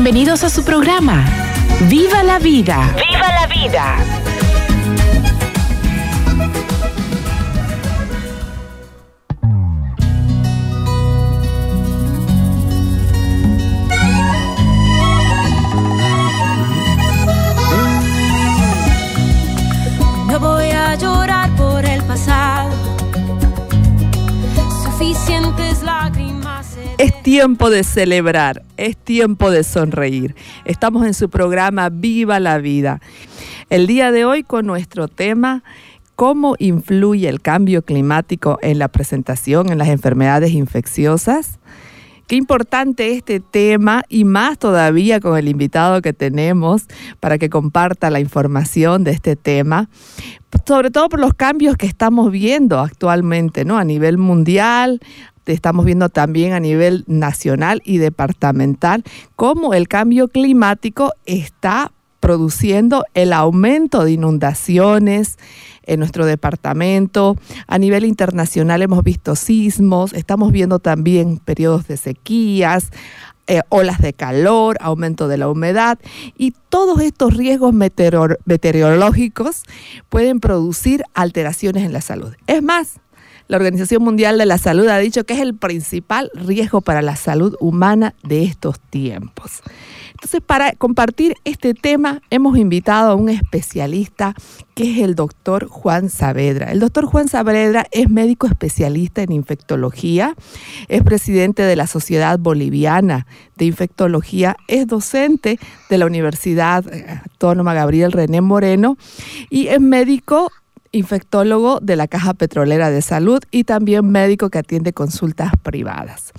Bienvenidos a su programa. ¡Viva la vida! ¡Viva la vida! Es tiempo de celebrar, es tiempo de sonreír. Estamos en su programa Viva la Vida. El día de hoy con nuestro tema ¿Cómo influye el cambio climático en la presentación en las enfermedades infecciosas? Qué importante este tema y más todavía con el invitado que tenemos para que comparta la información de este tema, sobre todo por los cambios que estamos viendo actualmente, ¿no? A nivel mundial, estamos viendo también a nivel nacional y departamental cómo el cambio climático está produciendo el aumento de inundaciones en nuestro departamento. A nivel internacional hemos visto sismos, estamos viendo también periodos de sequías, eh, olas de calor, aumento de la humedad y todos estos riesgos meteor- meteorológicos pueden producir alteraciones en la salud. Es más, la Organización Mundial de la Salud ha dicho que es el principal riesgo para la salud humana de estos tiempos. Entonces, para compartir este tema, hemos invitado a un especialista que es el doctor Juan Saavedra. El doctor Juan Saavedra es médico especialista en infectología, es presidente de la Sociedad Boliviana de Infectología, es docente de la Universidad Autónoma Gabriel René Moreno y es médico infectólogo de la Caja Petrolera de Salud y también médico que atiende consultas privadas.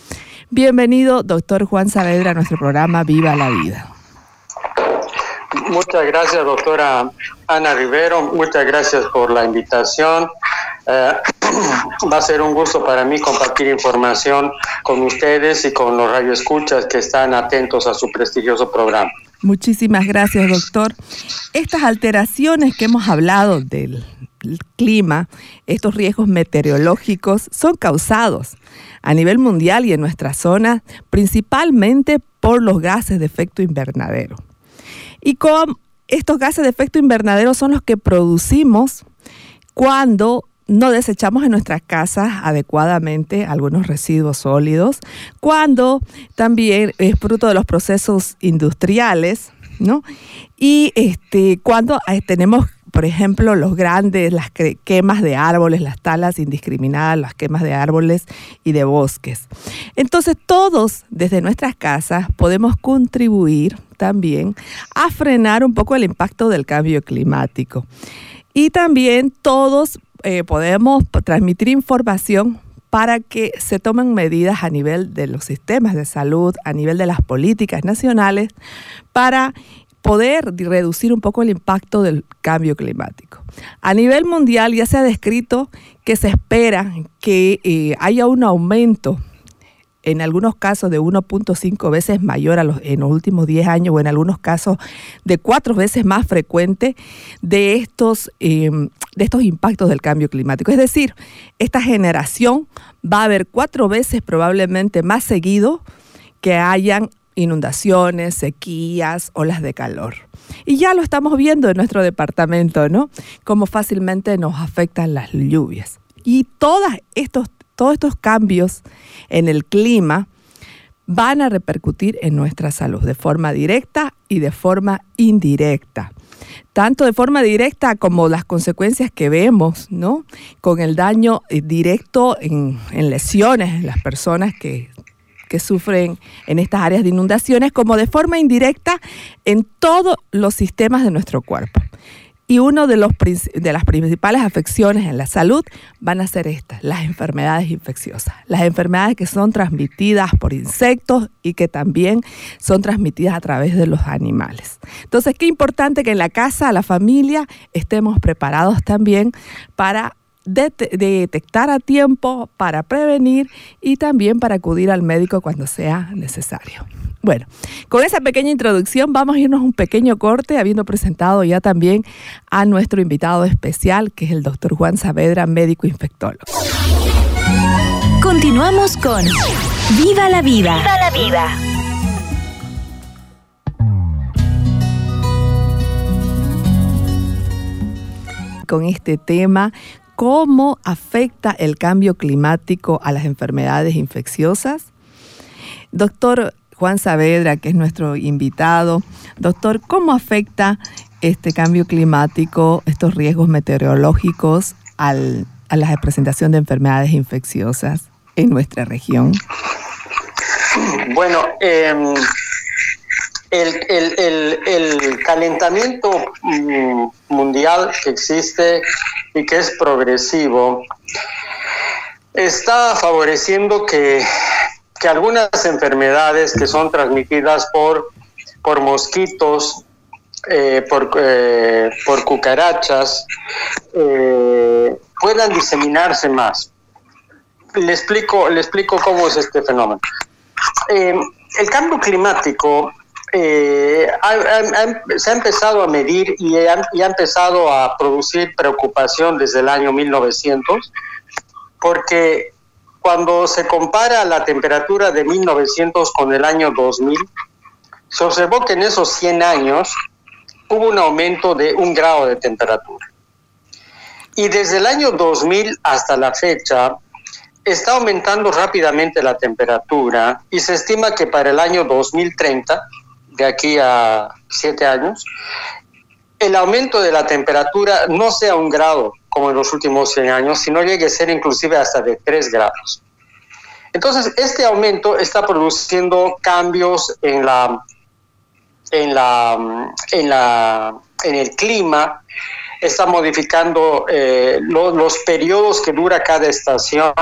Bienvenido, doctor Juan Saavedra, a nuestro programa Viva la Vida. Muchas gracias, doctora Ana Rivero. Muchas gracias por la invitación. Eh, va a ser un gusto para mí compartir información con ustedes y con los radioescuchas que están atentos a su prestigioso programa. Muchísimas gracias, doctor. Estas alteraciones que hemos hablado del clima, estos riesgos meteorológicos, son causados a nivel mundial y en nuestra zona principalmente por los gases de efecto invernadero. Y con estos gases de efecto invernadero son los que producimos cuando no desechamos en nuestras casas adecuadamente algunos residuos sólidos, cuando también es fruto de los procesos industriales, ¿no? Y este, cuando eh, tenemos, por ejemplo, los grandes, las que- quemas de árboles, las talas indiscriminadas, las quemas de árboles y de bosques. Entonces, todos desde nuestras casas podemos contribuir también a frenar un poco el impacto del cambio climático. Y también todos eh, podemos transmitir información para que se tomen medidas a nivel de los sistemas de salud, a nivel de las políticas nacionales, para poder reducir un poco el impacto del cambio climático. A nivel mundial ya se ha descrito que se espera que eh, haya un aumento en algunos casos de 1.5 veces mayor a los, en los últimos 10 años o en algunos casos de cuatro veces más frecuente de estos, eh, de estos impactos del cambio climático. Es decir, esta generación va a haber cuatro veces probablemente más seguido que hayan inundaciones, sequías, olas de calor. Y ya lo estamos viendo en nuestro departamento, ¿no? Cómo fácilmente nos afectan las lluvias. Y estos, todos estos cambios en el clima van a repercutir en nuestra salud de forma directa y de forma indirecta. Tanto de forma directa como las consecuencias que vemos, ¿no? Con el daño eh, directo en, en lesiones en las personas que que sufren en estas áreas de inundaciones, como de forma indirecta en todos los sistemas de nuestro cuerpo. Y una de, de las principales afecciones en la salud van a ser estas, las enfermedades infecciosas. Las enfermedades que son transmitidas por insectos y que también son transmitidas a través de los animales. Entonces, qué importante que en la casa, la familia, estemos preparados también para detectar a tiempo, para prevenir y también para acudir al médico cuando sea necesario. Bueno, con esa pequeña introducción vamos a irnos un pequeño corte, habiendo presentado ya también a nuestro invitado especial, que es el doctor Juan Saavedra, médico infectólogo. Continuamos con Viva la Vida. Viva la Vida. Con este tema cómo afecta el cambio climático a las enfermedades infecciosas. Doctor Juan Saavedra, que es nuestro invitado. Doctor, ¿cómo afecta este cambio climático, estos riesgos meteorológicos a la presentación de enfermedades infecciosas en nuestra región? Bueno, em, el, calentamiento mm, mundial que existe y que es progresivo está favoreciendo que, algunas enfermedades que son transmitidas por, por mosquitos, eh, por, eh, por, cucarachas, eh, puedan diseminarse más. Le explico, le explico cómo es este fenómeno. el cambio climático eh, se ha empezado a medir y ha, empezado a producir preocupación desde el año 1900, porque cuando se compara la temperatura de 1900 con el año 2000, se observó que en esos 100 años hubo un aumento de un grado de temperatura. Y desde el año 2000 hasta la fecha, está aumentando rápidamente la temperatura y se estima que para el año 2030 de aquí a siete años, el aumento de la temperatura no sea un grado como en los últimos 100 años, sino llegue a ser inclusive hasta de 3 grados. Entonces, este aumento está produciendo cambios en la en la en la en el clima, está modificando eh, los periodos que dura cada estación,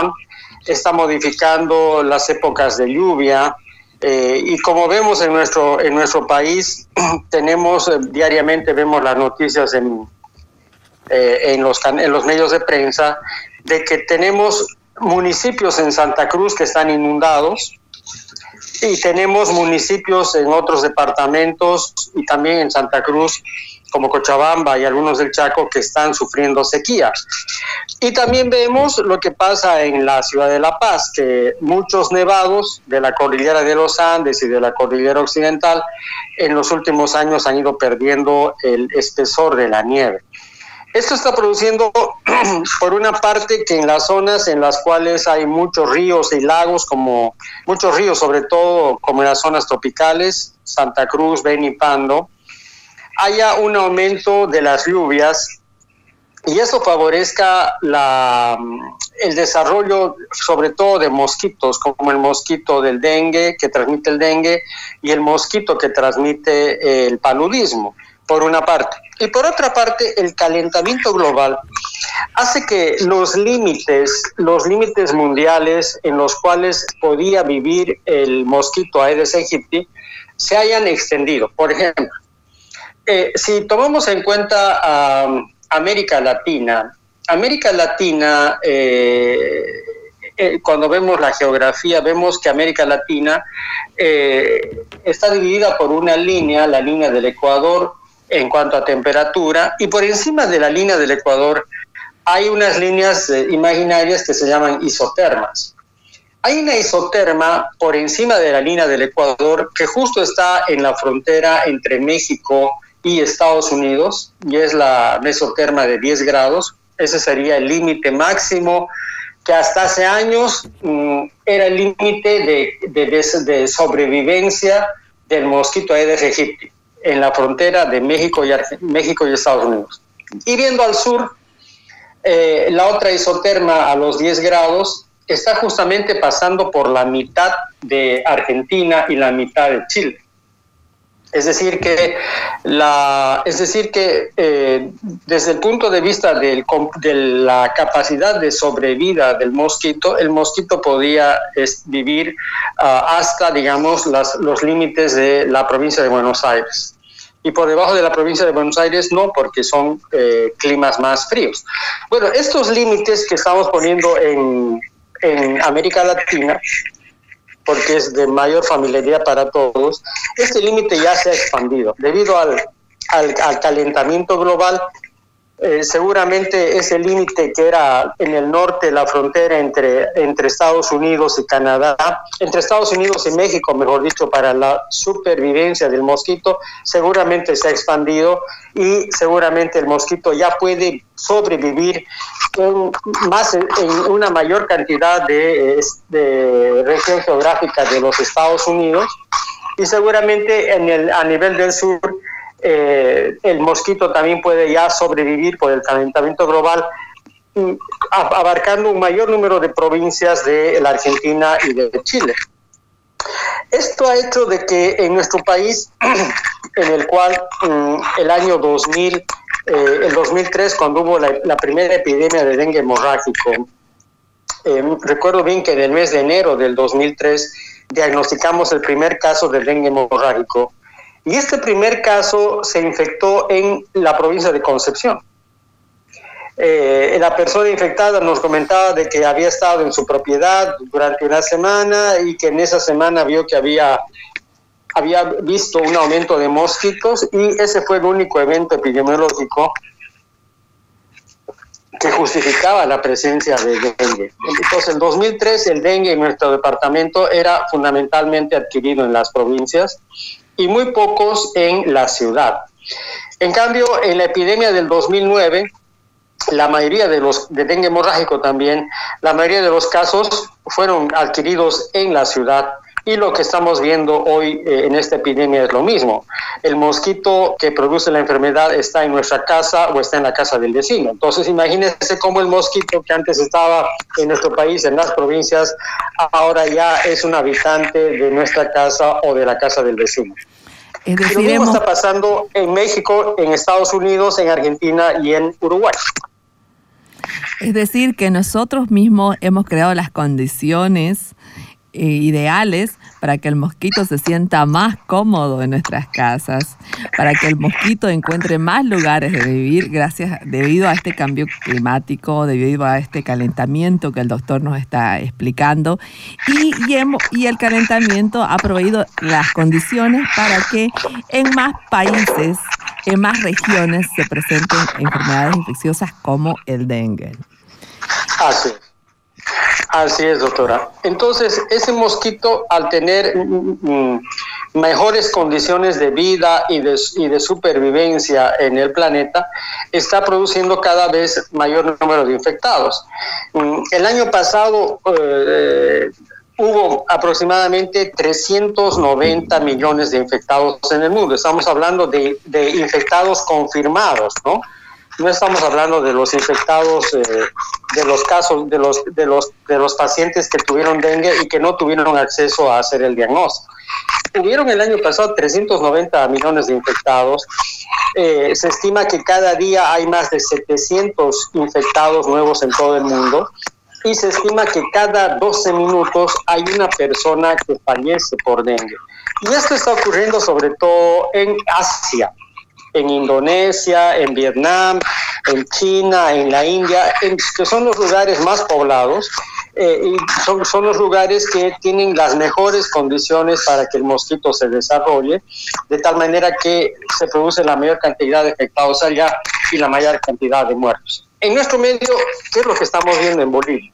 está modificando las épocas de lluvia, eh, y como vemos en nuestro, en nuestro país, tenemos eh, diariamente, vemos las noticias en, eh, en, los, en los medios de prensa, de que tenemos municipios en Santa Cruz que están inundados y tenemos municipios en otros departamentos y también en Santa Cruz como Cochabamba y algunos del Chaco que están sufriendo sequía. Y también vemos lo que pasa en la ciudad de La Paz, que muchos nevados de la cordillera de los Andes y de la cordillera occidental en los últimos años han ido perdiendo el espesor de la nieve. Esto está produciendo, por una parte, que en las zonas en las cuales hay muchos ríos y lagos, como muchos ríos, sobre todo como en las zonas tropicales, Santa Cruz, Beni Pando, haya un aumento de las lluvias y eso favorezca la, el desarrollo sobre todo de mosquitos, como el mosquito del dengue que transmite el dengue y el mosquito que transmite el paludismo, por una parte. Y por otra parte, el calentamiento global hace que los límites, los límites mundiales en los cuales podía vivir el mosquito Aedes aegypti se hayan extendido. Por ejemplo, eh, si tomamos en cuenta América Latina, América Latina, eh, eh, cuando vemos la geografía, vemos que América Latina está dividida por una línea, la línea del Ecuador en cuanto a temperatura, y por encima de la línea del Ecuador hay unas líneas imaginarias que se llaman isotermas. Hay una isoterma por encima de la línea del Ecuador que justo está en la frontera entre México y Estados Unidos, y es la mesoterma de 10 grados. Ese sería el límite máximo que hasta hace años mm, era el límite de, de, sobrevivencia del mosquito Aedes aegypti en la frontera de México y, México y Estados Unidos. Y viendo al sur, eh, la otra isoterma a los 10 grados está justamente pasando por la mitad de Argentina y la mitad de Chile. Es decir, que la, es decir que eh, desde el punto de vista del, de la capacidad de sobrevida del mosquito, el mosquito podía vivir uh, hasta, digamos, las, los límites de la provincia de Buenos Aires. Y por debajo de la provincia de Buenos Aires no, porque son eh, climas más fríos. Bueno, estos límites que estamos poniendo en, en América Latina porque es de mayor familiaridad para todos, este límite ya se ha expandido. Debido al, al, al calentamiento global, eh, seguramente ese límite que era en el norte, la frontera entre, entre Estados Unidos y Canadá, entre Estados Unidos y México, mejor dicho, para la supervivencia del mosquito, seguramente se ha expandido y seguramente el mosquito ya puede sobrevivir en, más, en una mayor cantidad de, de región geográfica de los Estados Unidos. Y seguramente en el, a nivel del sur eh, el mosquito también puede ya sobrevivir por el calentamiento global, mm, abarcando un mayor número de provincias de la Argentina y de Chile. Esto ha hecho de que en nuestro país, en el cual mm, el año 2000, eh, el 2003, cuando hubo la, primera epidemia de dengue hemorrágico, eh, recuerdo bien que en el mes de enero del 2003 diagnosticamos el primer caso de dengue hemorrágico y este primer caso se infectó en la provincia de Concepción. Eh, la persona infectada nos comentaba de que había estado en su propiedad durante una semana y que en esa semana vio que había, había visto un aumento de mosquitos y ese fue el único evento epidemiológico que justificaba la presencia de dengue. Entonces, en 2003 el dengue en nuestro departamento era fundamentalmente adquirido en las provincias y muy pocos en la ciudad. En cambio, en la epidemia del 2009, la mayoría de los de dengue hemorrágico también, la mayoría de los casos fueron adquiridos en la ciudad y lo que estamos viendo hoy eh, en esta epidemia es lo mismo. El mosquito que produce la enfermedad está en nuestra casa o está en la casa del vecino. Entonces imagínense cómo el mosquito que antes estaba en nuestro país, en las provincias, ahora ya es un habitante de nuestra casa o de la casa del vecino. Es decir, lo mismo hemos... está pasando en México, en Estados Unidos, en Argentina y en Uruguay. Es decir, que nosotros mismos hemos creado las condiciones eh, ideales para que el mosquito se sienta más cómodo en nuestras casas, para que el mosquito encuentre más lugares de vivir gracias debido a este cambio climático, debido a este calentamiento que el doctor nos está explicando y, y, el calentamiento ha proveído las condiciones para que en más países, en más regiones se presenten enfermedades infecciosas como el dengue. Así. Así es, doctora. Entonces, ese mosquito, al tener mm, mejores condiciones de vida y de, y de, supervivencia en el planeta, está produciendo cada vez mayor número de infectados. Mm, el año pasado eh, hubo aproximadamente 390 millones de infectados en el mundo. Estamos hablando de infectados confirmados, ¿no? No estamos hablando de los infectados, eh, de los casos, de los, de, los, de los pacientes que tuvieron dengue y que no tuvieron acceso a hacer el diagnóstico. Tuvieron el año pasado 390 millones de infectados. Eh, se estima que cada día hay más de 700 infectados nuevos en todo el mundo y se estima que cada 12 minutos hay una persona que fallece por dengue. Y esto está ocurriendo sobre todo en Asia en Indonesia, en Vietnam, en China, en la India, en, que son los lugares más poblados eh, y son, son los lugares que tienen las mejores condiciones para que el mosquito se desarrolle, de tal manera que se produce la mayor cantidad de infectados allá y la mayor cantidad de muertos. En nuestro medio, ¿qué es lo que estamos viendo en Bolivia?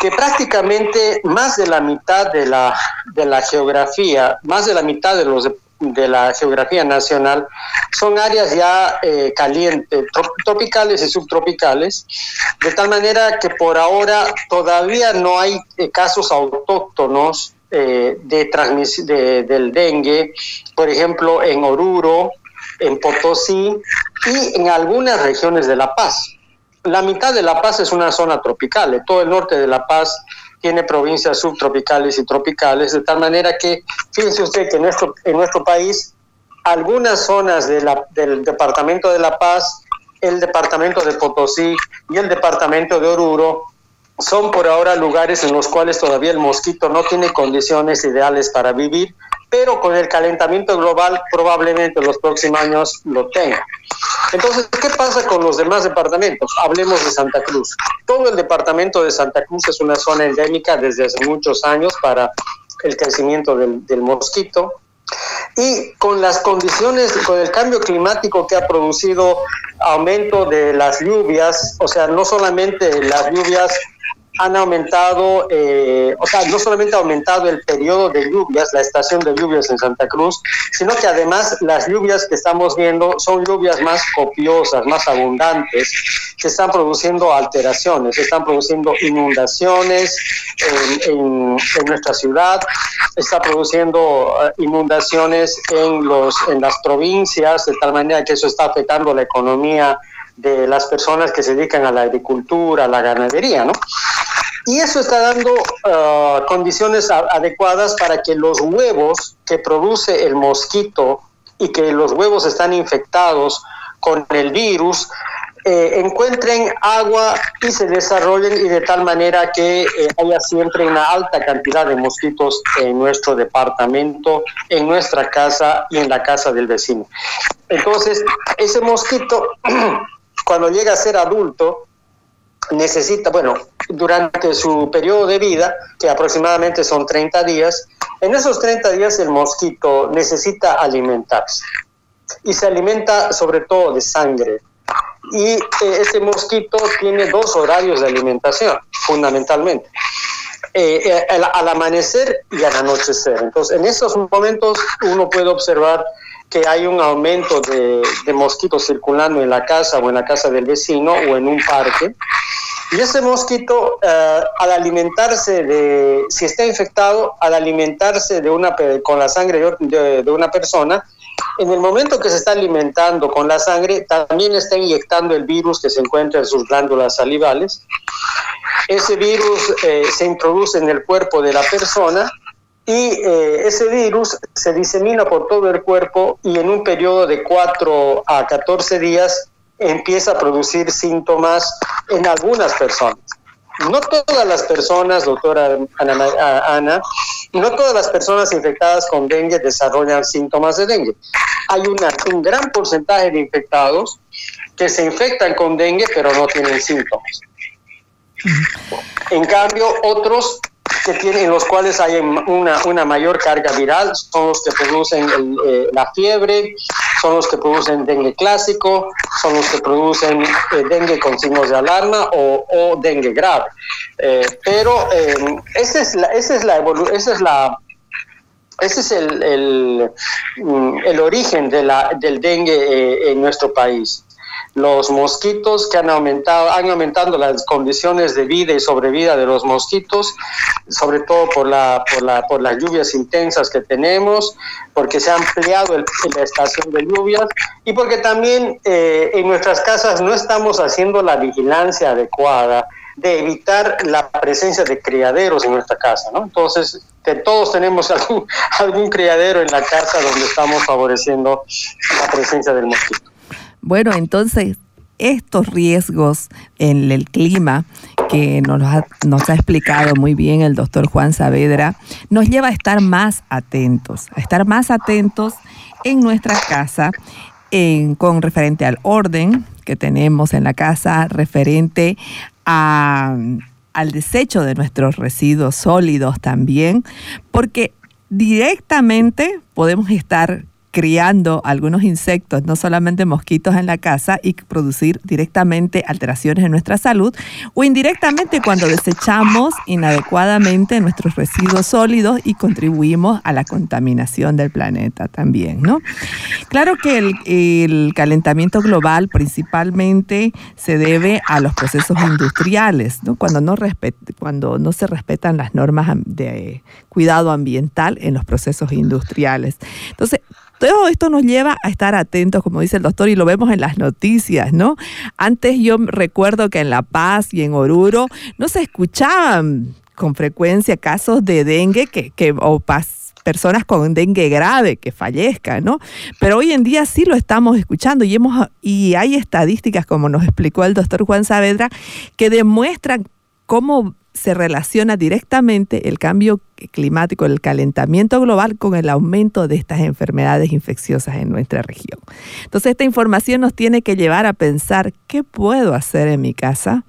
que prácticamente más de la mitad de la, de la geografía, más de la mitad de los de la geografía nacional son áreas ya eh, calientes, tropicales y subtropicales, de tal manera que por ahora todavía no hay eh, casos autóctonos eh, de transmisión de, del dengue, por ejemplo en Oruro, en Potosí y en algunas regiones de La Paz. La mitad de La Paz es una zona tropical, todo el norte de La Paz tiene provincias subtropicales y tropicales, de tal manera que, fíjense usted que en nuestro, en nuestro país, algunas zonas de la, del departamento de La Paz, el departamento de Potosí y el departamento de Oruro son por ahora lugares en los cuales todavía el mosquito no tiene condiciones ideales para vivir, pero con el calentamiento global probablemente en los próximos años lo tenga. Entonces, ¿qué pasa con los demás departamentos? Hablemos de Santa Cruz. Todo el departamento de Santa Cruz es una zona endémica desde hace muchos años para el crecimiento del, del mosquito. Y con las condiciones, con el cambio climático que ha producido aumento de las lluvias, o sea, no solamente las lluvias han aumentado, eh, o sea, no solamente ha aumentado el periodo de lluvias, la estación de lluvias en Santa Cruz, sino que además las lluvias que estamos viendo son lluvias más copiosas, más abundantes, que están produciendo alteraciones, están produciendo inundaciones en, en, nuestra ciudad, está produciendo eh, inundaciones en, los, en las provincias, de tal manera que eso está afectando la economía de las personas que se dedican a la agricultura, a la ganadería, ¿no? Y eso está dando uh, condiciones adecuadas para que los huevos que produce el mosquito y que los huevos están infectados con el virus, eh, encuentren agua y se desarrollen y de tal manera que eh, haya siempre una alta cantidad de mosquitos en nuestro departamento, en nuestra casa y en la casa del vecino. Entonces, ese mosquito, cuando llega a ser adulto, necesita, bueno, durante su periodo de vida, que aproximadamente son 30 días, en esos 30 días el mosquito necesita alimentarse y se alimenta sobre todo de sangre. Y eh, este mosquito tiene dos horarios de alimentación, fundamentalmente. Eh, eh, al, al, amanecer y al anochecer. Entonces, en esos momentos uno puede observar que hay un aumento de, de mosquitos circulando en la casa o en la casa del vecino o en un parque. Y ese mosquito, uh, al alimentarse de, si está infectado, al alimentarse de una, con la sangre de, de, una persona, en el momento que se está alimentando con la sangre, también está inyectando el virus que se encuentra en sus glándulas salivales. Ese virus eh, se introduce en el cuerpo de la persona y eh, ese virus se disemina por todo el cuerpo y en un periodo de 4 a 14 días empieza a producir síntomas en algunas personas. No todas las personas, doctora Ana, Ana, no todas las personas infectadas con dengue desarrollan síntomas de dengue. Hay una, un gran porcentaje de infectados que se infectan con dengue pero no tienen síntomas. En cambio, otros que tienen, en los cuales hay una, una mayor carga viral son los que producen el, eh, la fiebre, son los que producen dengue clásico, son los que producen eh, dengue con signos de alarma o, o dengue grave. Eh, pero eh, esa es la, esa es la, esa es la ese es el, el, mm, el origen de la, del dengue en nuestro país los mosquitos que han aumentado, han aumentado las condiciones de vida y sobrevida de los mosquitos, sobre todo por, la, por, la, por las lluvias intensas que tenemos, porque se ha ampliado el, la estación de lluvias y porque también eh, en nuestras casas no estamos haciendo la vigilancia adecuada de evitar la presencia de criaderos en nuestra casa. Entonces, que todos tenemos algún, algún criadero en la casa donde estamos favoreciendo la presencia del mosquito. Bueno, entonces estos riesgos en el clima que nos ha, nos ha, explicado muy bien el doctor Juan Saavedra, nos lleva a estar más atentos, a estar más atentos en nuestra casa en, con referente al orden que tenemos en la casa, referente a, al desecho de nuestros residuos sólidos también, porque directamente podemos estar criando algunos insectos, no solamente mosquitos en la casa y producir directamente alteraciones en nuestra salud o indirectamente cuando desechamos inadecuadamente nuestros residuos sólidos y contribuimos a la contaminación del planeta también, ¿no? Claro que el, el calentamiento global principalmente se debe a los procesos industriales, ¿no? Cuando no, respet, cuando no se respetan las normas de cuidado ambiental en los procesos industriales. Entonces, todo esto nos lleva a estar atentos, como dice el doctor, y lo vemos en las noticias, ¿no? Antes yo recuerdo que en La Paz y en Oruro no se escuchaban con frecuencia casos de dengue que, o personas con dengue grave que fallezcan, ¿no? Pero hoy en día sí lo estamos escuchando y hemos y hay estadísticas como nos explicó el doctor Juan Saavedra que demuestran cómo se relaciona directamente el cambio climático, el calentamiento global con el aumento de estas enfermedades infecciosas en nuestra región. Entonces esta información nos tiene que llevar a pensar qué puedo hacer en mi casa,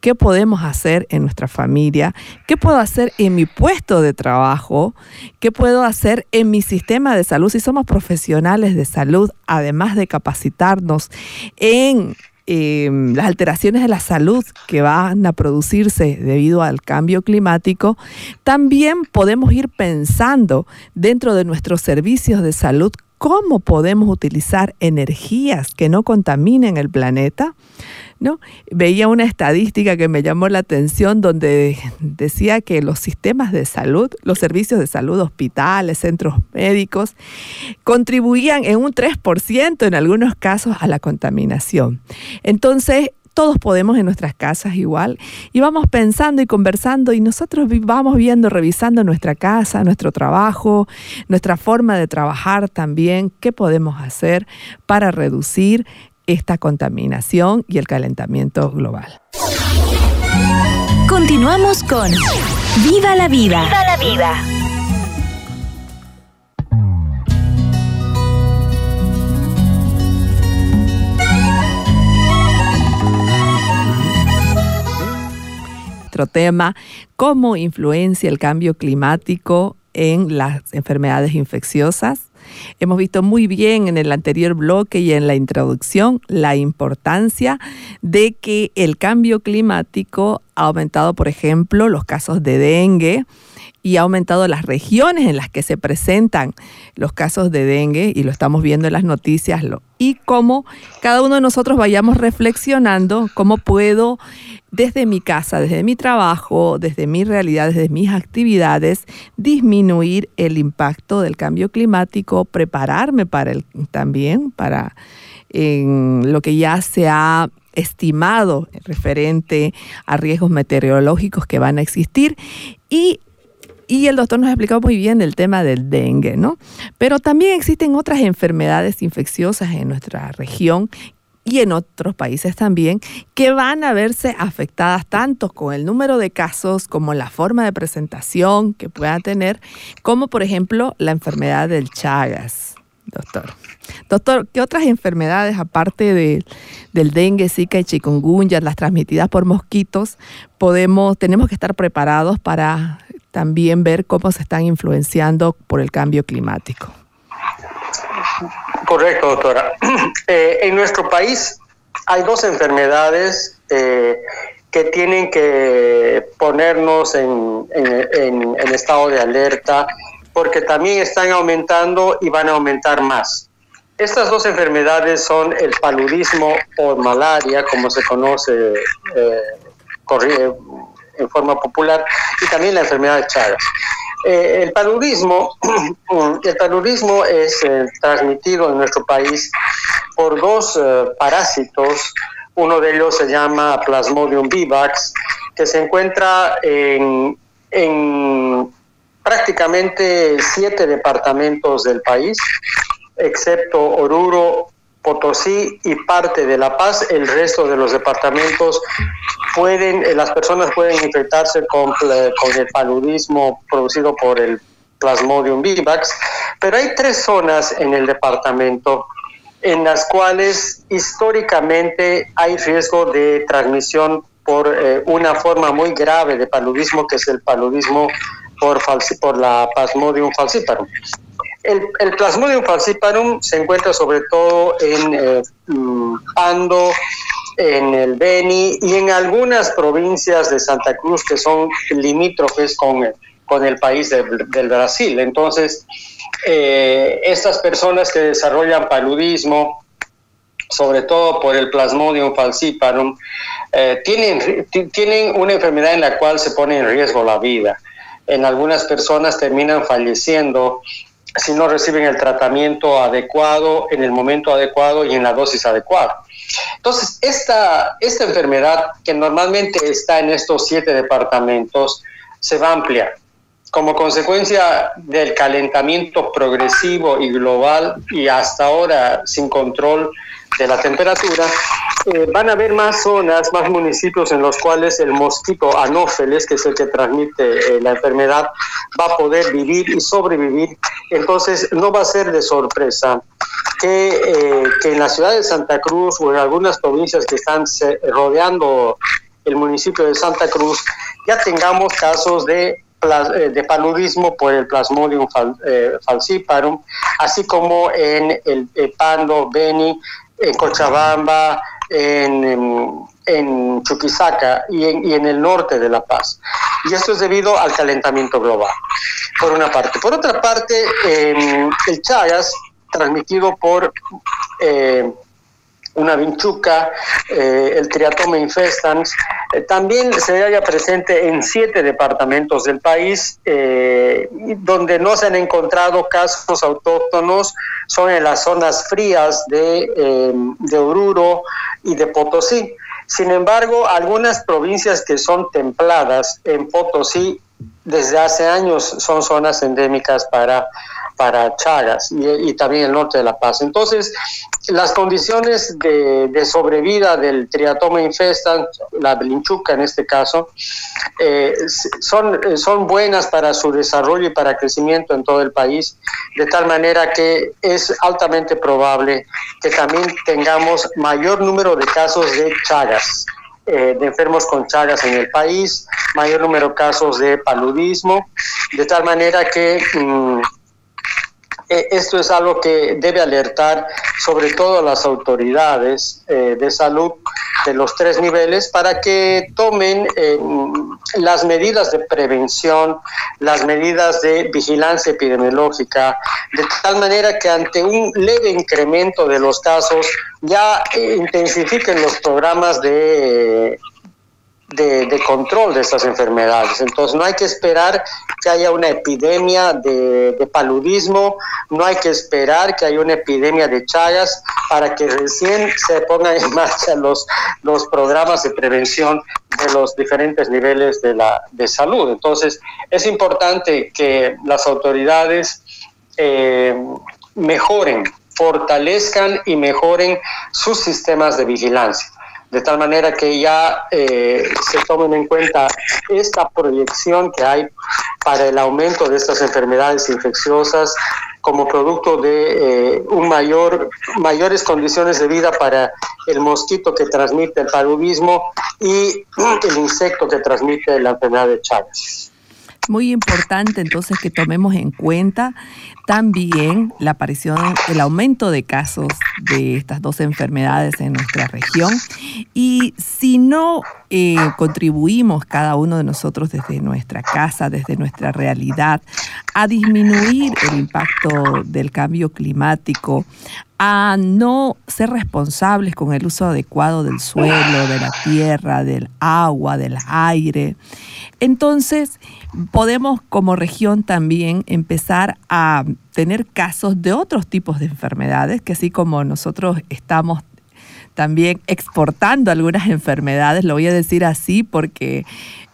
qué podemos hacer en nuestra familia, qué puedo hacer en mi puesto de trabajo, qué puedo hacer en mi sistema de salud si somos profesionales de salud, además de capacitarnos en Em, las alteraciones de la salud que van a producirse debido al cambio climático, también podemos ir pensando dentro de nuestros servicios de salud cómo podemos utilizar energías que no contaminen el planeta ¿no? Veía una estadística que me llamó la atención donde decía que los sistemas de salud, los servicios de salud, hospitales, centros médicos, contribuían en un 3% en algunos casos a la contaminación. Entonces, todos podemos en nuestras casas igual y vamos pensando y conversando y nosotros vamos viendo, revisando nuestra casa, nuestro trabajo, nuestra forma de trabajar también, qué podemos hacer para reducir esta contaminación y el calentamiento global. Continuamos con Viva la vida. Viva la vida. Otro tema, cómo influencia el cambio climático en las enfermedades infecciosas. Hemos visto muy bien en el anterior bloque y en la introducción la importancia de que el cambio climático ha aumentado, por ejemplo, los casos de dengue, y ha aumentado las regiones en las que se presentan los casos de dengue y lo estamos viendo en las noticias y cómo cada uno de nosotros vayamos reflexionando cómo puedo desde mi casa, desde mi trabajo, desde mi realidad, desde mis actividades, disminuir el impacto del cambio climático, prepararme para el también para lo que ya se ha estimado referente a riesgos meteorológicos que van a existir y y el doctor nos ha explicado muy bien el tema del dengue, ¿no? Pero también existen otras enfermedades infecciosas en nuestra región y en otros países también, que van a verse afectadas tanto con el número de casos como la forma de presentación que pueda tener, como por ejemplo la enfermedad del Chagas, doctor. Doctor, ¿qué otras enfermedades, aparte de, del dengue, zika y chikungunya, las transmitidas por mosquitos, podemos, tenemos que estar preparados para también ver cómo se están influenciando por el cambio climático. Correcto, doctora. Eh, en nuestro país hay dos enfermedades eh, que tienen que ponernos en, en, estado de alerta porque también están aumentando y van a aumentar más. Estas dos enfermedades son el paludismo o malaria, como se conoce eh, en forma popular, y también la enfermedad de Chagas. Eh, el paludismo, el paludismo es eh, transmitido en nuestro país por dos eh, parásitos. Uno de ellos se llama Plasmodium vivax, que se encuentra en, en prácticamente siete departamentos del país, excepto Oruro, Potosí y parte de La Paz, el resto de los departamentos pueden, eh, las personas pueden infectarse con, con el paludismo producido por el Plasmodium vivax, pero hay tres zonas en el departamento en las cuales históricamente hay riesgo de transmisión por eh, una forma muy grave de paludismo, que es el paludismo por, por la Plasmodium falciparum. El, Plasmodium falciparum se encuentra sobre todo en eh, mm, Pando, en el Beni y en algunas provincias de Santa Cruz que son limítrofes con, con el país del Brasil. Entonces, eh, estas personas que desarrollan paludismo, sobre todo por el Plasmodium falciparum, eh, tienen, tienen una enfermedad en la cual se pone en riesgo la vida. En algunas personas terminan falleciendo si no reciben el tratamiento adecuado en el momento adecuado y en la dosis adecuada. Entonces, esta, esta enfermedad que normalmente está en estos siete departamentos, se va a ampliar. Como consecuencia del calentamiento progresivo y global y hasta ahora sin control de la temperatura, eh, van a haber más zonas, más municipios en los cuales el mosquito anófeles, que es el que transmite eh, la enfermedad, va a poder vivir y sobrevivir. Entonces, no va a ser de sorpresa que, eh, que en la ciudad de Santa Cruz o en algunas provincias que están rodeando el municipio de Santa Cruz, ya tengamos casos de de paludismo por el Plasmodium falciparum, así como en el Pando, Beni, en Cochabamba, en, en, Chuquisaca y en, y en, el norte de La Paz. Y esto es debido al calentamiento global, por una parte. Por otra parte, el Chagas, transmitido por eh, una vinchuca, eh, el triatoma infestans, eh, también se halla presente en siete departamentos del país, eh, donde no se han encontrado casos autóctonos, son en las zonas frías de, de Oruro y de Potosí. Sin embargo, algunas provincias que son templadas en Potosí desde hace años son zonas endémicas para para Chagas y, también el norte de La Paz. Entonces, las condiciones de, sobrevida del triatoma infestan, la belinchuca en este caso, eh, son, son buenas para su desarrollo y para crecimiento en todo el país, de tal manera que es altamente probable que también tengamos mayor número de casos de Chagas. Eh, de enfermos con chagas en el país, mayor número de casos de paludismo, de tal manera que mm, eh, esto es algo que debe alertar sobre todo a las autoridades eh, de salud de los tres niveles para que tomen eh, las medidas de prevención, las medidas de vigilancia epidemiológica, de tal manera que ante un leve incremento de los casos ya intensifiquen los programas de de, control de estas enfermedades. Entonces no hay que esperar que haya una epidemia de, paludismo, no hay que esperar que haya una epidemia de chagas para que recién se pongan en marcha los, los programas de prevención de los diferentes niveles de, la, de salud. Entonces es importante que las autoridades eh, mejoren, fortalezcan y mejoren sus sistemas de vigilancia de tal manera que ya eh, se tomen en cuenta esta proyección que hay para el aumento de estas enfermedades infecciosas como producto de eh, un mayor, mayores condiciones de vida para el mosquito que transmite el paludismo y el insecto que transmite la enfermedad de Chagas. Muy importante entonces que tomemos en cuenta también la aparición, el aumento de casos de estas dos enfermedades en nuestra región. Y si no eh, contribuimos cada uno de nosotros desde nuestra casa, desde nuestra realidad, a disminuir el impacto del cambio climático, a no ser responsables con el uso adecuado del suelo, de la tierra, del agua, del aire. Entonces, podemos como región también empezar a tener casos de otros tipos de enfermedades, que así como nosotros estamos también exportando algunas enfermedades, lo voy a decir así porque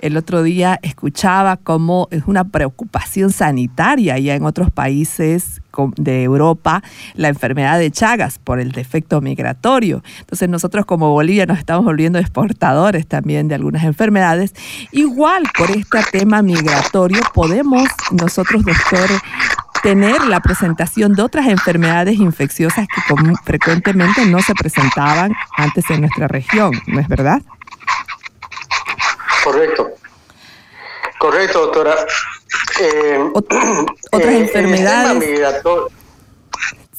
el otro día escuchaba cómo es una preocupación sanitaria ya en otros países de Europa la enfermedad de Chagas por el defecto migratorio. Entonces nosotros como Bolivia nos estamos volviendo exportadores también de algunas enfermedades. Igual por este tema migratorio podemos nosotros, doctor, tener la presentación de otras enfermedades infecciosas que frecuentemente no se presentaban antes en nuestra región, ¿no es verdad? Correcto. Correcto, doctora. Eh, otras eh, enfermedades.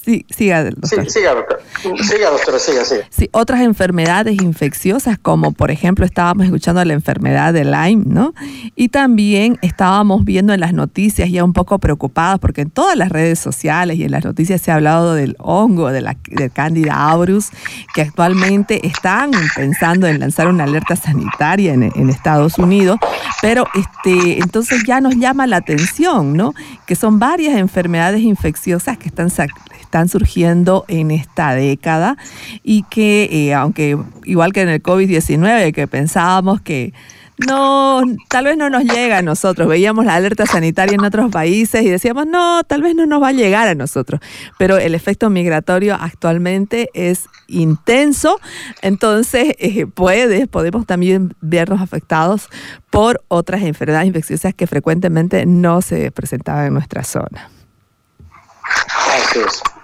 Sí, siga, doctor. Sí, siga, doctor. Siga, doctora, siga, siga. Sí, otras enfermedades infecciosas, como por ejemplo estábamos escuchando la enfermedad de Lyme, ¿no? Y también estábamos viendo en las noticias ya un poco preocupadas, porque en todas las redes sociales y en las noticias se ha hablado del hongo, de la, del Candida auris, que actualmente están pensando en lanzar una alerta sanitaria en, en Estados Unidos, pero este, entonces ya nos llama la atención, ¿no? Que son varias enfermedades infecciosas que están están surgiendo en esta década y que, eh, aunque igual que en el COVID-19, que pensábamos que no, tal vez no nos llega a nosotros. Veíamos la alerta sanitaria en otros países y decíamos, no, tal vez no nos va a llegar a nosotros. Pero el efecto migratorio actualmente es intenso, entonces eh, puede, podemos también vernos afectados por otras enfermedades infecciosas que frecuentemente no se presentaban en nuestra zona. Es.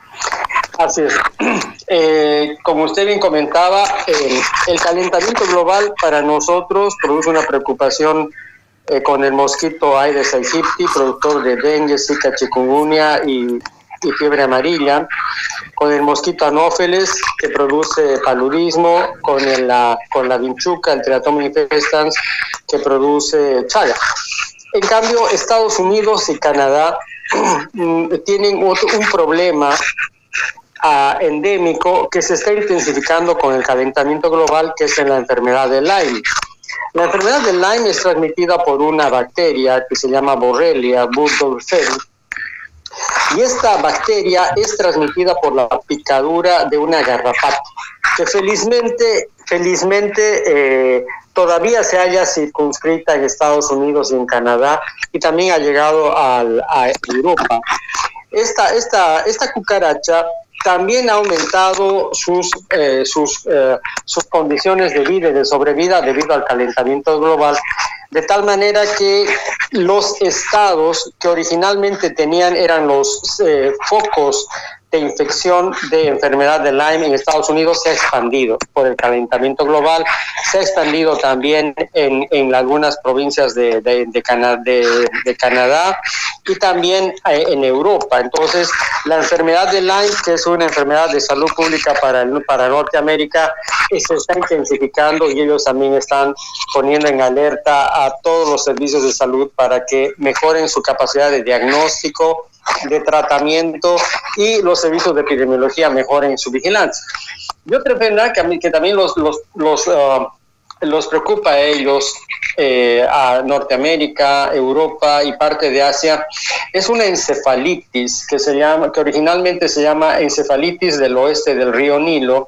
Así es. Eh, como usted bien comentaba, el calentamiento global para nosotros produce una preocupación eh, con el mosquito Aedes aegypti, productor de dengue, zika, chikungunya y, fiebre amarilla, con el mosquito anófeles que produce paludismo, con el, la, con la vinchuca, el triatom infestans que produce chaga. En cambio, Estados Unidos y Canadá tienen otro, un problema uh, endémico que se está intensificando con el calentamiento global, que es en la enfermedad de Lyme. La enfermedad de Lyme es transmitida por una bacteria que se llama Borrelia burgdorferi, y esta bacteria es transmitida por la picadura de una garrapata, que felizmente, felizmente eh, todavía se haya circunscrita en Estados Unidos y en Canadá y también ha llegado al, a Europa. Esta, esta, esta cucaracha también ha aumentado sus, eh, sus, eh, sus condiciones de vida y de sobrevida debido al calentamiento global, de tal manera que los estados que originalmente tenían eran los eh, focos de infección de enfermedad de Lyme en Estados Unidos se ha expandido por el calentamiento global, se ha expandido también en, en algunas provincias de, de, de, Cana, de, de Canadá y también eh, en Europa. Entonces, la enfermedad de Lyme, que es una enfermedad de salud pública para, el, para Norteamérica, se está intensificando y ellos también están poniendo en alerta a todos los servicios de salud para que mejoren su capacidad de diagnóstico, de tratamiento y los servicios de epidemiología mejoren su vigilancia. Y otra enfermedad que, también los, los, los, uh, los preocupa a ellos, eh, a Norteamérica, Europa y parte de Asia, es una encefalitis que, se llama, que originalmente se llama encefalitis del oeste del río Nilo,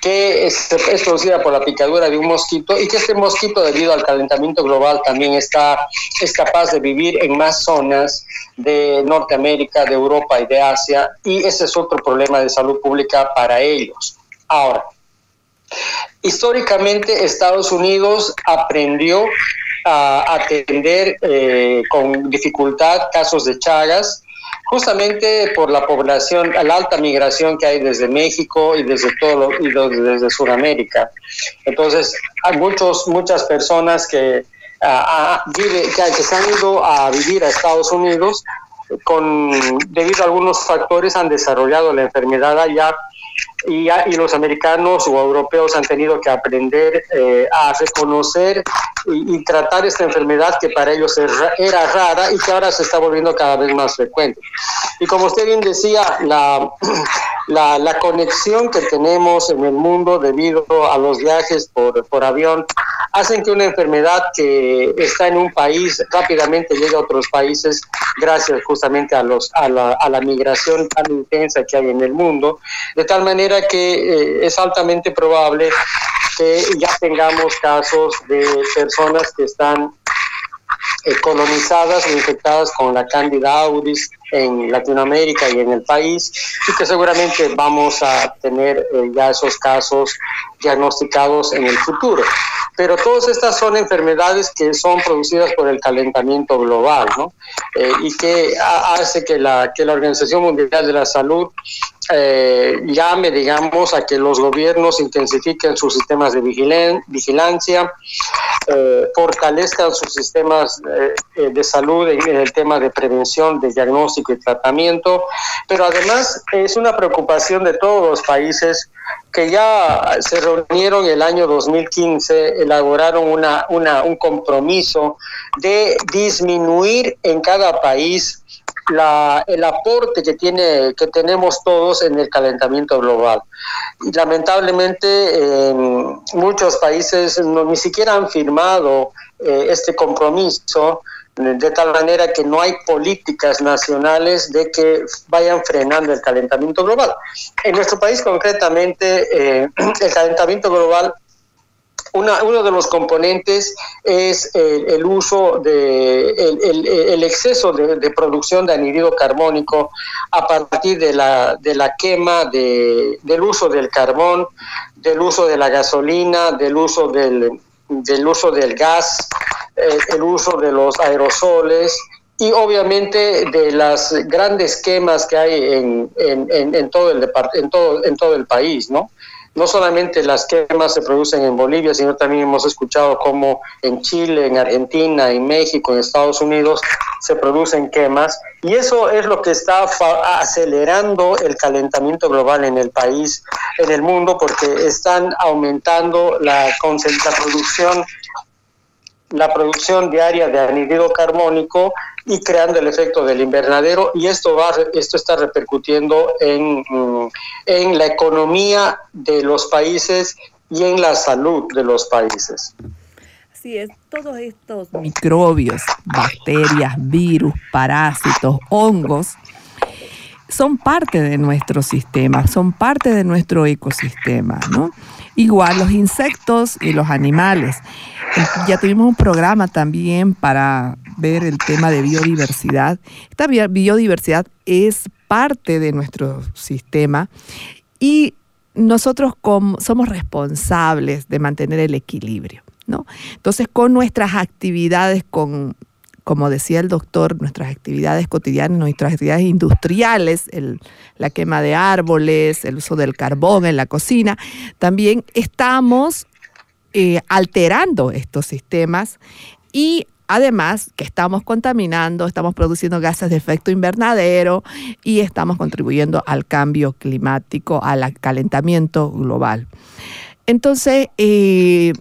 que es, es, producida por la picadura de un mosquito y que este mosquito debido al calentamiento global también está es capaz de vivir en más zonas de Norteamérica, de Europa y de Asia y ese es otro problema de salud pública para ellos. Ahora, históricamente Estados Unidos aprendió a atender eh, con dificultad casos de Chagas, justamente por la población, la alta migración que hay desde México y desde todo y desde Sudamérica. Entonces, hay muchos, muchas personas que, uh, vive, que, que se han ido a vivir a Estados Unidos con, debido a algunos factores han desarrollado la enfermedad allá y, y, los americanos o europeos han tenido que aprender eh, a reconocer y, y, tratar esta enfermedad que para ellos era rara y que ahora se está volviendo cada vez más frecuente. Y como usted bien decía, la, la, la conexión que tenemos en el mundo debido a los viajes por, por avión hacen que una enfermedad que está en un país rápidamente llegue a otros países gracias justamente a, los, a, la, a la migración tan intensa que hay en el mundo, de tal manera que eh, es altamente probable que ya tengamos casos de personas que están eh, colonizadas o infectadas con la Candida auris en Latinoamérica y en el país y que seguramente vamos a tener eh, ya esos casos diagnosticados en el futuro. Pero todas estas son enfermedades que son producidas por el calentamiento global, ¿no? Eh, y que hace que la, que la Organización Mundial de la Salud eh, llame, digamos, a que los gobiernos intensifiquen sus sistemas de vigilan vigilancia, eh, fortalezcan sus sistemas eh, de salud en, el tema de prevención, de diagnóstico y tratamiento, pero además es una preocupación de todos los países que ya se reunieron el año 2015, elaboraron una, un compromiso de disminuir en cada país la, el aporte que, tiene, que tenemos todos en el calentamiento global. Lamentablemente en muchos países no, ni siquiera han firmado eh, este compromiso de tal manera que no hay políticas nacionales de que vayan frenando el calentamiento global. En nuestro país concretamente, eh, el calentamiento global una, uno de los componentes es el, uso de el, exceso de, producción de anhídrido carbónico a partir de la, de la quema de, del uso del carbón, del uso de la gasolina, del uso del, del uso del gas, eh, el uso de los aerosoles y obviamente de las grandes quemas que hay en, en, en, en todo, el en, todo, en todo el país, ¿no? No solamente las quemas se producen en Bolivia, sino también hemos escuchado cómo en Chile, en Argentina, en México, en Estados Unidos se producen quemas. Y eso es lo que está acelerando el calentamiento global en el país, en el mundo, porque están aumentando la, la producción la producción diaria de anhídrido carbónico y creando el efecto del invernadero y esto va esto está repercutiendo en, mm, en la economía de los países y en la salud de los países. Así es, todos estos microbios, bacterias, virus, parásitos, hongos, son parte de nuestro sistema, son parte de nuestro ecosistema, ¿no? Igual los insectos y los animales. Ya tuvimos un programa también para ver el tema de biodiversidad. Esta bi- biodiversidad es parte de nuestro sistema y nosotros somos responsables de mantener el equilibrio, ¿no? Entonces, con nuestras actividades, con, como decía el doctor, nuestras actividades cotidianas, nuestras actividades industriales, el- la quema de árboles, el uso del carbón en la cocina, también estamos eh, alterando estos sistemas y además que estamos contaminando, estamos produciendo gases de efecto invernadero y estamos contribuyendo al cambio climático, al calentamiento global. Entonces, eh,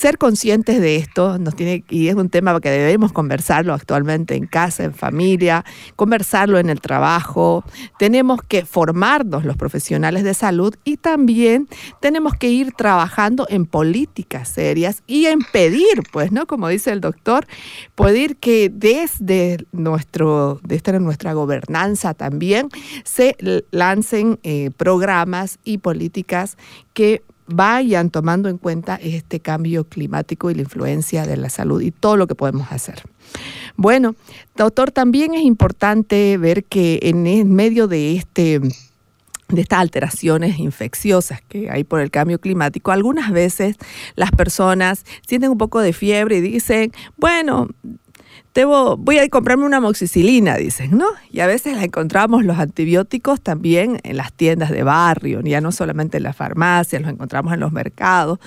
ser conscientes de esto nos tiene y es un tema que debemos conversarlo actualmente en casa, en familia, conversarlo en el trabajo. Tenemos que formarnos los profesionales de salud y también tenemos que ir trabajando en políticas serias y en pedir, pues, ¿no? Como dice el doctor, pedir que desde nuestro, desde nuestra gobernanza también se lancen eh, programas y políticas que vayan tomando en cuenta este cambio climático y la influencia de la salud y todo lo que podemos hacer. Bueno, doctor, también es importante ver que en medio de este de estas alteraciones infecciosas que hay por el cambio climático, algunas veces las personas sienten un poco de fiebre y dicen, bueno, debo, voy a comprarme una moxicilina, dicen, ¿no? Y a veces la encontramos los antibióticos también en las tiendas de barrio, ya no solamente en las farmacias, los encontramos en los mercados.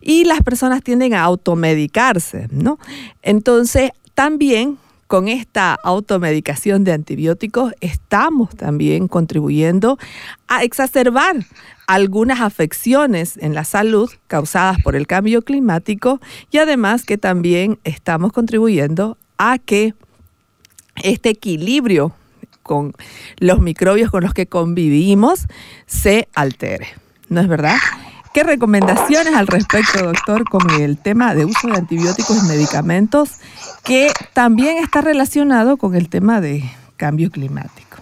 Y las personas tienden a automedicarse, ¿no? Entonces, también con esta automedicación de antibióticos estamos también contribuyendo a exacerbar algunas afecciones en la salud causadas por el cambio climático y además que también estamos contribuyendo a que este equilibrio con los microbios con los que convivimos se altere. ¿No es verdad? ¿Qué recomendaciones al respecto, doctor, con el tema de uso de antibióticos y medicamentos que también está relacionado con el tema de cambio climático?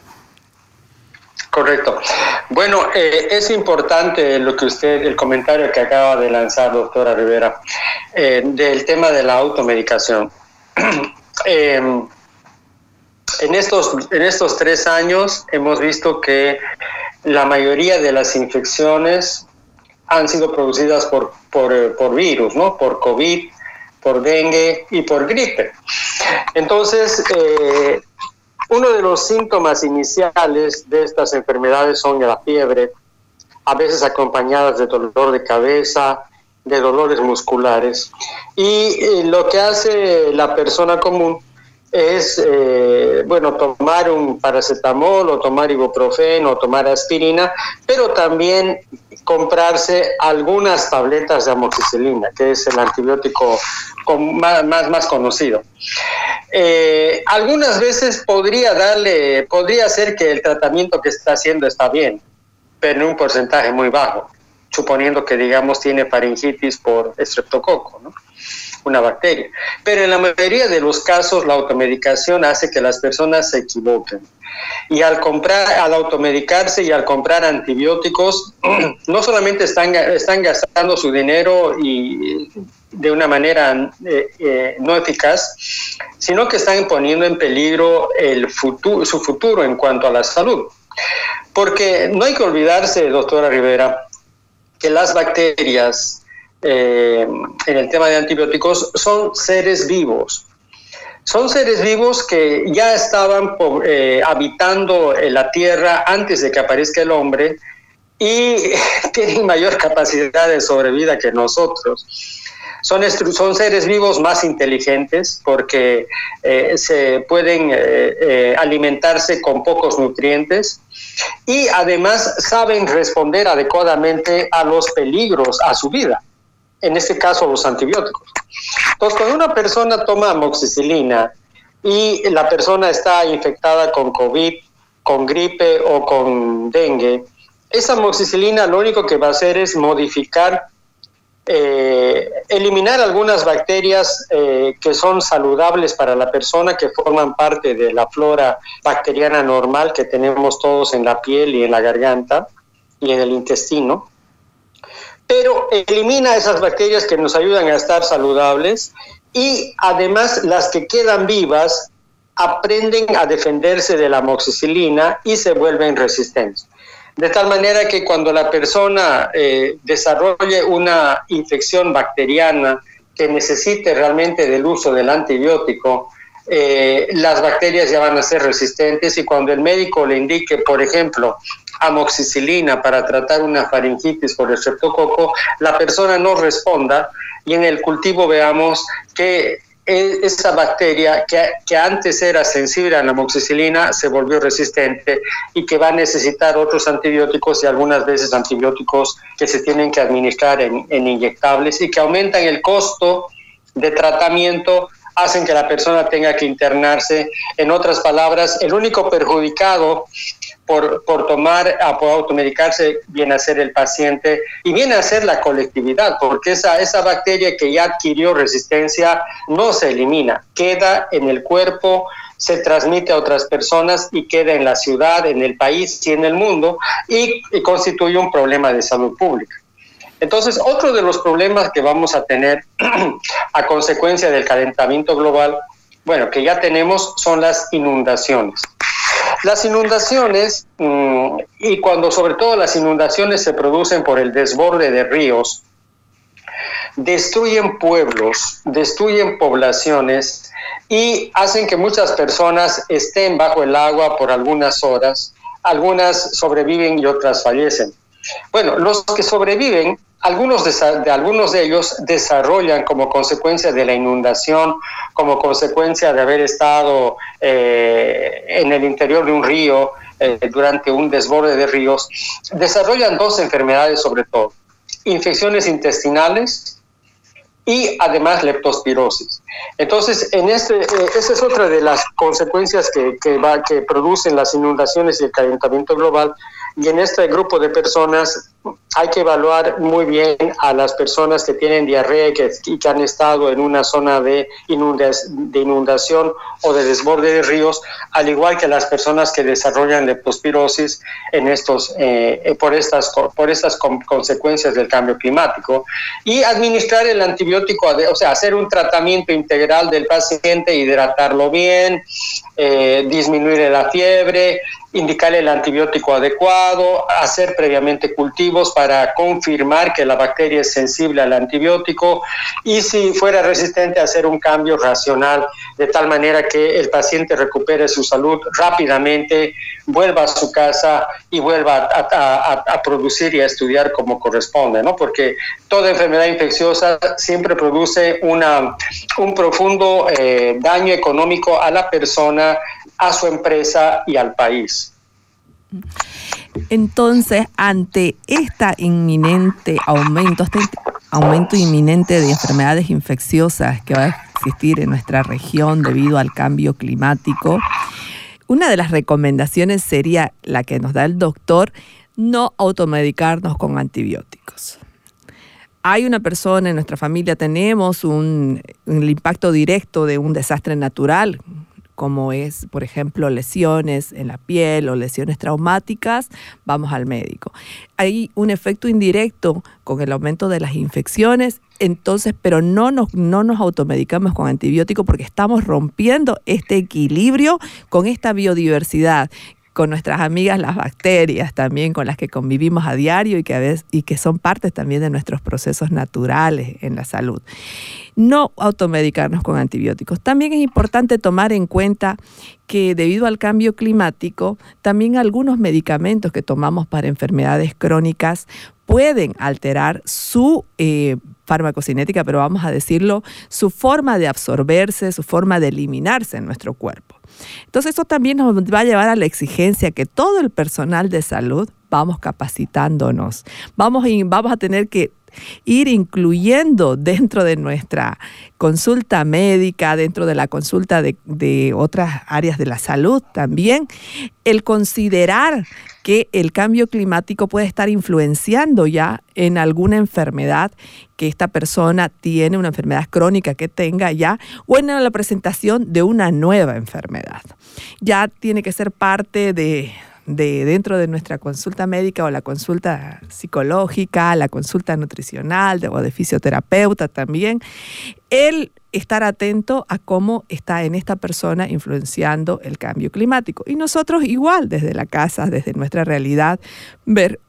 Correcto. Bueno, eh, es importante lo que usted, el comentario que acaba de lanzar, doctora Rivera, eh, del tema de la automedicación. Eh, en, estos, en estos tres años hemos visto que la mayoría de las infecciones han sido producidas por, por, eh, por virus, ¿no? Por COVID, por dengue y por gripe. Entonces, eh, uno de los síntomas iniciales de estas enfermedades son la fiebre, a veces acompañadas de dolor de cabeza, de dolores musculares. Y eh, lo que hace la persona común es, eh, bueno, tomar un paracetamol o tomar ibuprofeno o tomar aspirina, pero también comprarse algunas tabletas de amoxicilina, que es el antibiótico más, más conocido. Eh, algunas veces podría darle, podría ser que el tratamiento que está haciendo está bien, pero en un porcentaje muy bajo, suponiendo que, digamos, tiene faringitis por estreptococo, ¿no? una bacteria. Pero en la mayoría de los casos la automedicación hace que las personas se equivoquen. Y al comprar, al automedicarse y al comprar antibióticos, no solamente están, gastando su dinero y de una manera eh, eh, no eficaz, sino que están poniendo en peligro el futuro, su futuro en cuanto a la salud. Porque no hay que olvidarse, doctora Rivera, que las bacterias eh, en el tema de antibióticos son seres vivos. Son seres vivos que ya estaban habitando la Tierra antes de que aparezca el hombre y tienen mayor capacidad de sobrevida que nosotros. Son, son seres vivos más inteligentes porque eh, se pueden eh, eh, alimentarse con pocos nutrientes y además saben responder adecuadamente a los peligros a su vida, en este caso los antibióticos. Entonces, cuando una persona toma amoxicilina y la persona está infectada con COVID, con gripe o con dengue, esa amoxicilina lo único que va a hacer es modificar eh, eliminar algunas bacterias eh, que son saludables para la persona, que forman parte de la flora bacteriana normal que tenemos todos en la piel y en la garganta y en el intestino. Pero elimina esas bacterias que nos ayudan a estar saludables y además las que quedan vivas aprenden a defenderse de la amoxicilina y se vuelven resistentes. De tal manera que cuando la persona eh, desarrolle una infección bacteriana que necesite realmente del uso del antibiótico, eh, las bacterias ya van a ser resistentes y cuando el médico le indique, por ejemplo, amoxicilina para tratar una faringitis por el la persona no responda y en el cultivo veamos que esa bacteria que, antes era sensible a la amoxicilina se volvió resistente y que va a necesitar otros antibióticos y algunas veces antibióticos que se tienen que administrar en, en inyectables y que aumentan el costo de tratamiento hacen que la persona tenga que internarse. En otras palabras, el único perjudicado por, por tomar, por automedicarse, viene a ser el paciente y viene a ser la colectividad, porque esa, esa bacteria que ya adquirió resistencia no se elimina, queda en el cuerpo, se transmite a otras personas y queda en la ciudad, en el país y en el mundo y, y constituye un problema de salud pública. Entonces, otro de los problemas que vamos a tener a consecuencia del calentamiento global, bueno, que ya tenemos, son las inundaciones. Las inundaciones, mm, y cuando sobre todo las inundaciones se producen por el desborde de ríos, destruyen pueblos, destruyen poblaciones y hacen que muchas personas estén bajo el agua por algunas horas. Algunas sobreviven y otras fallecen. Bueno, los que sobreviven algunos de, algunos de ellos desarrollan como consecuencia de la inundación, como consecuencia de haber estado eh, en el interior de un río eh, durante un desborde de ríos, desarrollan dos enfermedades sobre todo, infecciones intestinales y además leptospirosis. Entonces, en este, eh, esa es otra de las consecuencias que, que, va, que producen las inundaciones y el calentamiento global, y en este grupo de personas hay que evaluar muy bien a las personas que tienen diarrea y que, que han estado en una zona de, inundación o de desborde de ríos, al igual que las personas que desarrollan leptospirosis en estos, eh, por estas, por estas consecuencias del cambio climático. Y administrar el antibiótico, o sea, hacer un tratamiento integral del paciente, hidratarlo bien, eh, disminuir la fiebre, indicar el antibiótico adecuado, hacer previamente cultivos para confirmar que la bacteria es sensible al antibiótico y si fuera resistente hacer un cambio racional de tal manera que el paciente recupere su salud rápidamente, vuelva a su casa y vuelva a, producir y a estudiar como corresponde, ¿no? Porque toda enfermedad infecciosa siempre produce una, un profundo eh, daño económico a la persona, a su empresa y al país. Entonces, ante este inminente aumento, este aumento inminente de enfermedades infecciosas que va a existir en nuestra región debido al cambio climático, una de las recomendaciones sería la que nos da el doctor, no automedicarnos con antibióticos. hay una persona en nuestra familia, tenemos un, el impacto directo de un desastre natural, como es, por ejemplo, lesiones en la piel o lesiones traumáticas, vamos al médico. Hay un efecto indirecto con el aumento de las infecciones, entonces, pero no nos, no nos automedicamos con antibióticos porque estamos rompiendo este equilibrio con esta biodiversidad con nuestras amigas las bacterias también con las que convivimos a diario y que, a veces, y que son partes también de nuestros procesos naturales en la salud. No automedicarnos con antibióticos. También es importante tomar en cuenta que debido al cambio climático, también algunos medicamentos que tomamos para enfermedades crónicas pueden alterar su eh, farmacocinética, pero vamos a decirlo, su forma de absorberse, su forma de eliminarse en nuestro cuerpo. Entonces eso también nos va a llevar a la exigencia que todo el personal de salud vamos capacitándonos, vamos, vamos a tener que ir incluyendo dentro de nuestra consulta médica, dentro de la consulta de, otras áreas de la salud también, el considerar que el cambio climático puede estar influenciando ya en alguna enfermedad que esta persona tiene, una enfermedad crónica que tenga ya, o en la presentación de una nueva enfermedad. Ya tiene que ser parte de, de dentro de nuestra consulta médica o la consulta psicológica, la consulta nutricional o de fisioterapeuta también, el estar atento a cómo está en esta persona influenciando el cambio climático. Y nosotros igual, desde la casa, desde nuestra realidad, ver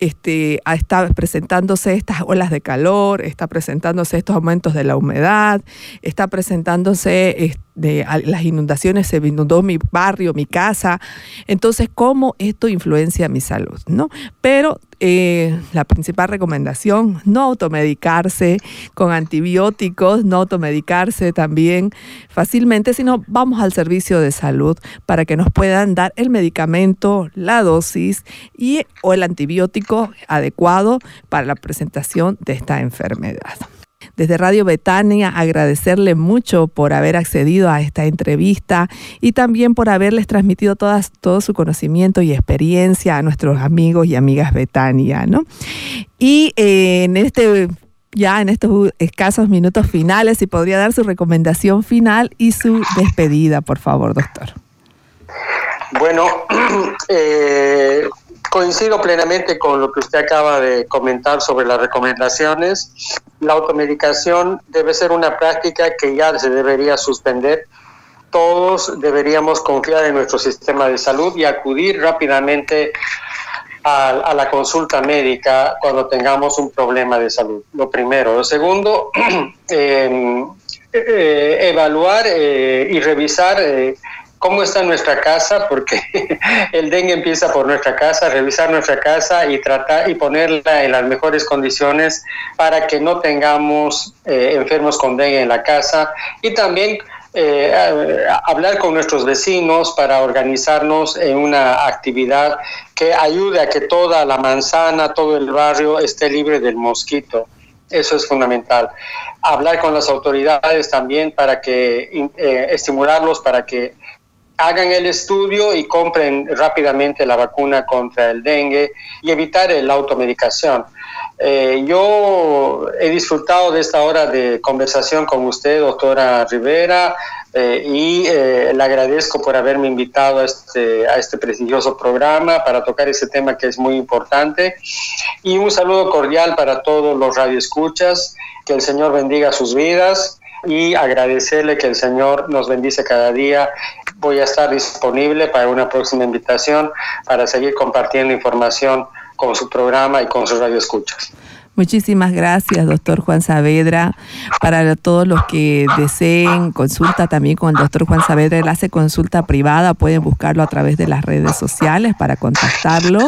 este, está presentándose estas olas de calor, está presentándose estos aumentos de la humedad, está presentándose de las inundaciones, se inundó mi barrio, mi casa. Entonces, ¿cómo esto influencia mi salud? ¿no? Pero eh, la principal recomendación, no automedicarse con antibióticos, no automedicarse también fácilmente, sino vamos al servicio de salud para que nos puedan dar el medicamento, la dosis y o el antibiótico adecuado para la presentación de esta enfermedad desde Radio Betania agradecerle mucho por haber accedido a esta entrevista y también por haberles transmitido todas, todo su conocimiento y experiencia a nuestros amigos y amigas Betania, ¿no? Y eh, en este ya en estos escasos minutos finales, si podría dar su recomendación final y su despedida, por favor, doctor. Bueno, eh, Coincido plenamente con lo que usted acaba de comentar sobre las recomendaciones. La automedicación debe ser una práctica que ya se debería suspender. Todos deberíamos confiar en nuestro sistema de salud y acudir rápidamente a, la consulta médica cuando tengamos un problema de salud. Lo primero. Lo segundo, em, eh, evaluar eh, y revisar eh, cómo está nuestra casa, porque el dengue empieza por nuestra casa, revisar nuestra casa y tratar y ponerla en las mejores condiciones para que no tengamos eh, enfermos con dengue en la casa y también eh, hablar con nuestros vecinos para organizarnos en una actividad que ayude a que toda la manzana, todo el barrio esté libre del mosquito. Eso es fundamental. Hablar con las autoridades también para que eh, estimularlos para que hagan el estudio y compren rápidamente la vacuna contra el dengue y evitar la automedicación. Eh, yo he disfrutado de esta hora de conversación con usted, doctora Rivera, eh, y eh, le agradezco por haberme invitado a este, a este prestigioso programa para tocar ese tema que es muy importante. Y un saludo cordial para todos los radioescuchas, que el Señor bendiga sus vidas y agradecerle que el Señor nos bendice cada día voy a estar disponible para una próxima invitación para seguir compartiendo información con su programa y con sus radioescuchas. Muchísimas gracias, doctor Juan Saavedra. Para todos los que deseen consulta también con el doctor Juan Saavedra, él hace consulta privada, pueden buscarlo a través de las redes sociales para contactarlo.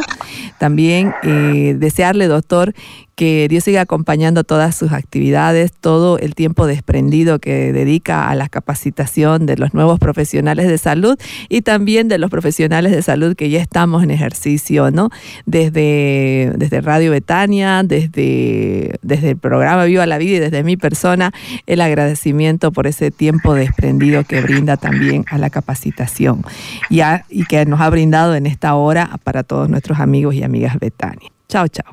También eh, desearle, doctor, que Dios siga acompañando todas sus actividades, todo el tiempo desprendido que dedica a la capacitación de los nuevos profesionales de salud y también de los profesionales de salud que ya estamos en ejercicio, ¿no? Desde, desde Radio Betania, desde, desde el programa Viva la Vida y desde mi persona, el agradecimiento por ese tiempo desprendido que brinda también a la capacitación y, y que nos ha brindado en esta hora para todos nuestros amigos y amigas Betania. Chao, chao.